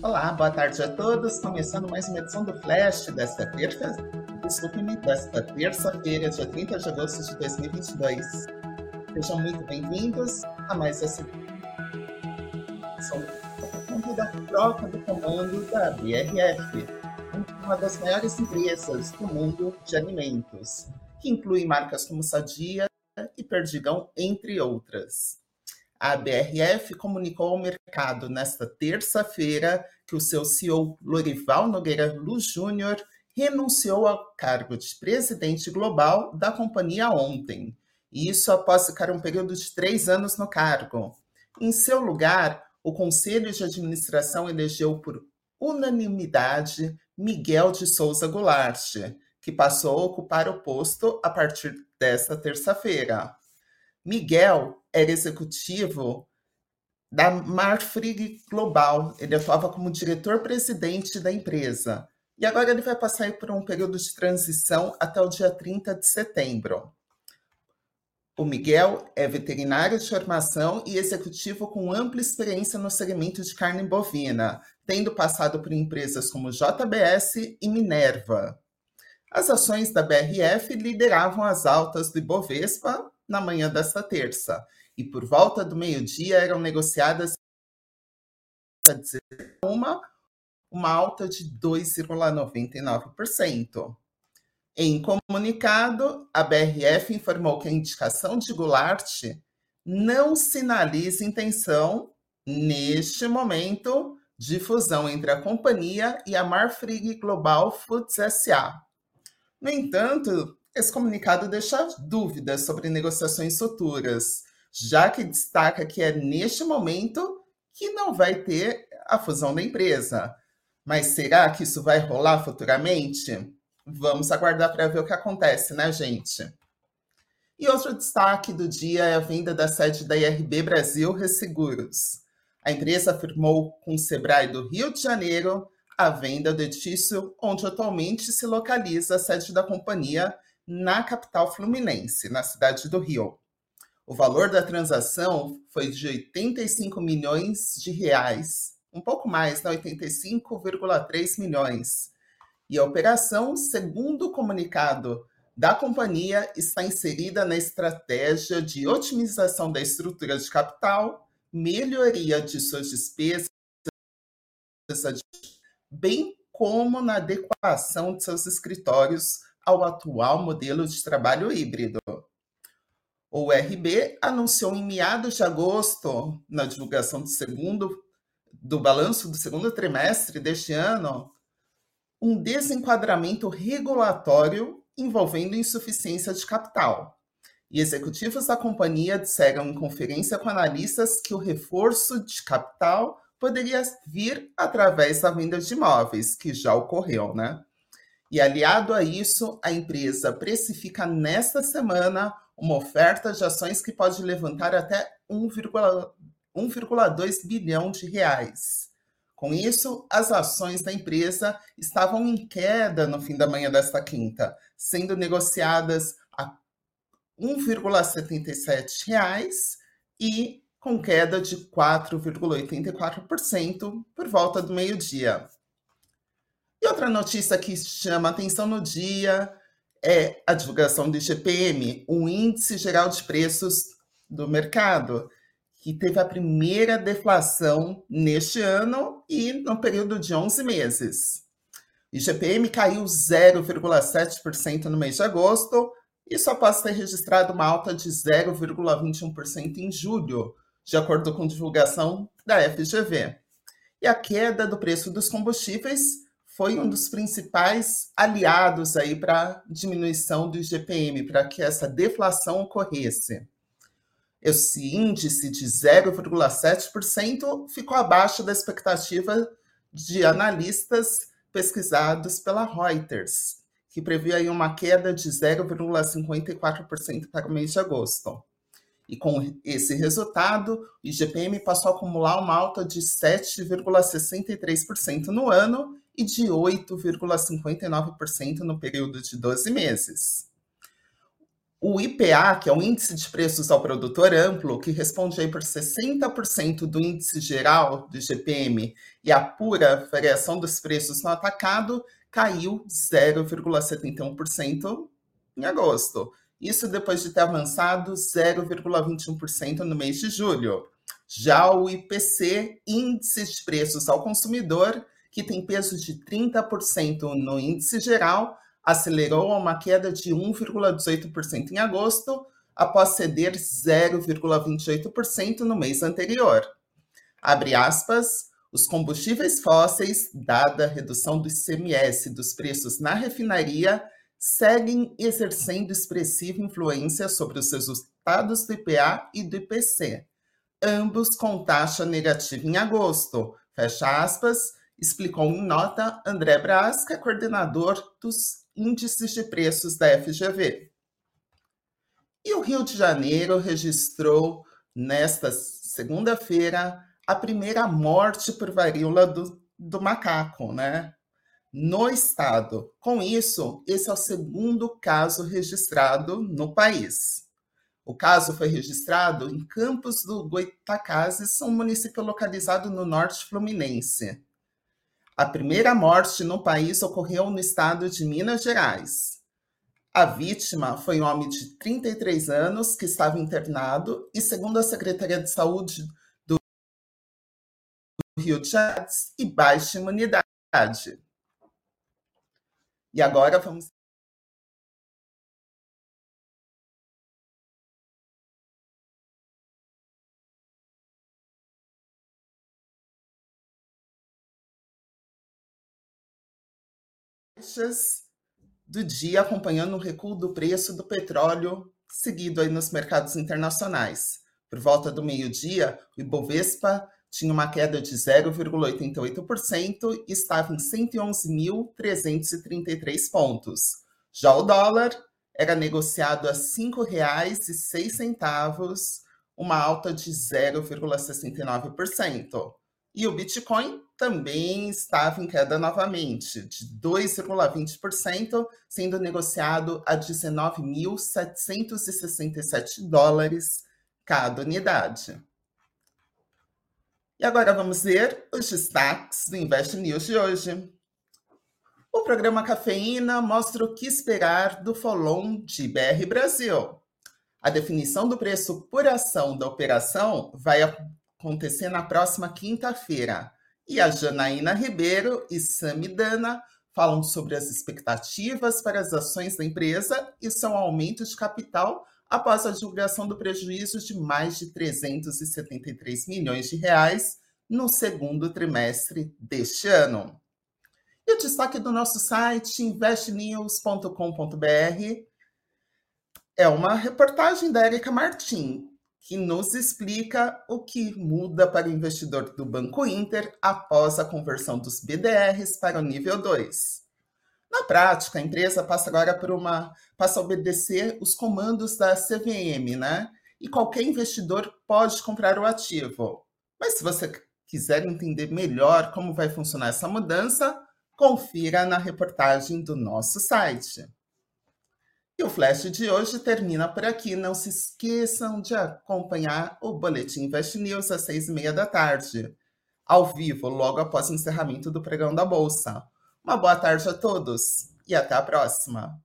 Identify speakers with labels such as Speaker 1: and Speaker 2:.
Speaker 1: Olá, boa tarde a todos. Começando mais uma edição do Flash desta terça, desculpe-me, desta terça-feira, dia 30 de agosto de 2022. Sejam muito bem-vindos a mais essa edição da troca do comando da BRF, uma das maiores empresas do mundo de alimentos, que inclui marcas como Sadia e Perdigão, entre outras. A BRF comunicou ao mercado nesta terça-feira que o seu CEO Lorival Nogueira Luz Júnior renunciou ao cargo de presidente global da companhia ontem. Isso após ficar um período de três anos no cargo. Em seu lugar, o Conselho de Administração elegeu por unanimidade Miguel de Souza Goulart, que passou a ocupar o posto a partir desta terça-feira. Miguel era executivo da Marfrig Global. Ele atuava como diretor-presidente da empresa. E agora ele vai passar por um período de transição até o dia 30 de setembro. O Miguel é veterinário de formação e executivo com ampla experiência no segmento de carne bovina, tendo passado por empresas como JBS e Minerva. As ações da BRF lideravam as altas do Ibovespa na manhã desta terça, e por volta do meio-dia eram negociadas uma, uma alta de 2,99%. Em comunicado, a BRF informou que a indicação de Goulart não sinaliza intenção, neste momento, de fusão entre a companhia e a Marfrig Global Foods SA. No entanto, esse comunicado deixa dúvidas sobre negociações futuras, já que destaca que é neste momento que não vai ter a fusão da empresa. Mas será que isso vai rolar futuramente? Vamos aguardar para ver o que acontece, né, gente? E outro destaque do dia é a venda da sede da IRB Brasil Resseguros. A empresa afirmou com o Sebrae do Rio de Janeiro a venda do edifício onde atualmente se localiza a sede da companhia na capital fluminense, na cidade do Rio. O valor da transação foi de 85 milhões de reais, um pouco mais, né? 85,3 milhões. E a operação, segundo o comunicado da companhia, está inserida na estratégia de otimização da estrutura de capital, melhoria de suas despesas, bem como na adequação de seus escritórios ao atual modelo de trabalho híbrido. O URB anunciou em meados de agosto, na divulgação do segundo do balanço do segundo trimestre deste ano, um desenquadramento regulatório envolvendo insuficiência de capital. E executivos da companhia disseram em conferência com analistas que o reforço de capital poderia vir através da venda de imóveis, que já ocorreu, né? E aliado a isso, a empresa precifica nesta semana uma oferta de ações que pode levantar até 1,2 bilhão de reais. Com isso, as ações da empresa estavam em queda no fim da manhã desta quinta, sendo negociadas a R$ 1,77 e com queda de 4,84% por volta do meio-dia. Outra notícia que chama atenção no dia é a divulgação do IGPM, o Índice Geral de Preços do Mercado, que teve a primeira deflação neste ano e no período de 11 meses. O IGPM caiu 0,7% no mês de agosto e só após ter registrado uma alta de 0,21% em julho, de acordo com divulgação da FGV. E a queda do preço dos combustíveis foi um dos principais aliados aí para diminuição do IGPM, para que essa deflação ocorresse. Esse índice de 0,7% ficou abaixo da expectativa de analistas pesquisados pela Reuters, que previa aí uma queda de 0,54% para o mês de agosto. E com esse resultado, o IGPM passou a acumular uma alta de 7,63% no ano e de 8,59% no período de 12 meses. O IPA, que é o Índice de Preços ao Produtor Amplo, que responde aí por 60% do índice geral do GPM e a pura variação dos preços no atacado, caiu 0,71% em agosto. Isso depois de ter avançado 0,21% no mês de julho. Já o IPC, Índice de Preços ao Consumidor, que tem peso de 30% no índice geral, acelerou a uma queda de 1,18% em agosto, após ceder 0,28% no mês anterior. Abre aspas, os combustíveis fósseis, dada a redução do ICMS dos preços na refinaria, seguem exercendo expressiva influência sobre os resultados do IPA e do IPC, ambos com taxa negativa em agosto, fecha aspas, explicou em nota André Braz, que é coordenador dos índices de preços da FGV. E o Rio de Janeiro registrou nesta segunda-feira a primeira morte por varíola do, do macaco, né? No estado. Com isso, esse é o segundo caso registrado no país. O caso foi registrado em Campos do Goitacazes, um município localizado no norte fluminense. A primeira morte no país ocorreu no estado de Minas Gerais. A vítima foi um homem de 33 anos que estava internado e, segundo a Secretaria de Saúde do Rio de Janeiro, e baixa imunidade. E agora vamos baixas do dia acompanhando o recuo do preço do petróleo seguido aí nos mercados internacionais. Por volta do meio-dia, o Ibovespa tinha uma queda de 0,88% e estava em 111.333 pontos. Já o dólar era negociado a R$ 5,06, uma alta de 0,69%. E o Bitcoin também estava em queda novamente, de 2,20%, sendo negociado a 19.767 dólares cada unidade. E agora vamos ver os destaques do Invest News de hoje. O programa Cafeína mostra o que esperar do follow de BR Brasil. A definição do preço por ação da operação vai acontecer na próxima quinta-feira. E a Janaína Ribeiro e Samidana falam sobre as expectativas para as ações da empresa e seu aumento de capital após a divulgação do prejuízo de mais de 373 milhões de reais no segundo trimestre deste ano. E o destaque do nosso site, investnews.com.br, é uma reportagem da Erika Martin, que nos explica o que muda para o investidor do Banco Inter após a conversão dos BDRs para o nível 2. Na prática, a empresa passa agora por uma passa a obedecer os comandos da CVM, né? E qualquer investidor pode comprar o ativo. Mas se você quiser entender melhor como vai funcionar essa mudança, confira na reportagem do nosso site. E o flash de hoje termina por aqui. Não se esqueçam de acompanhar o Boletim Invest News às seis e meia da tarde, ao vivo, logo após o encerramento do pregão da Bolsa. Uma boa tarde a todos e até a próxima.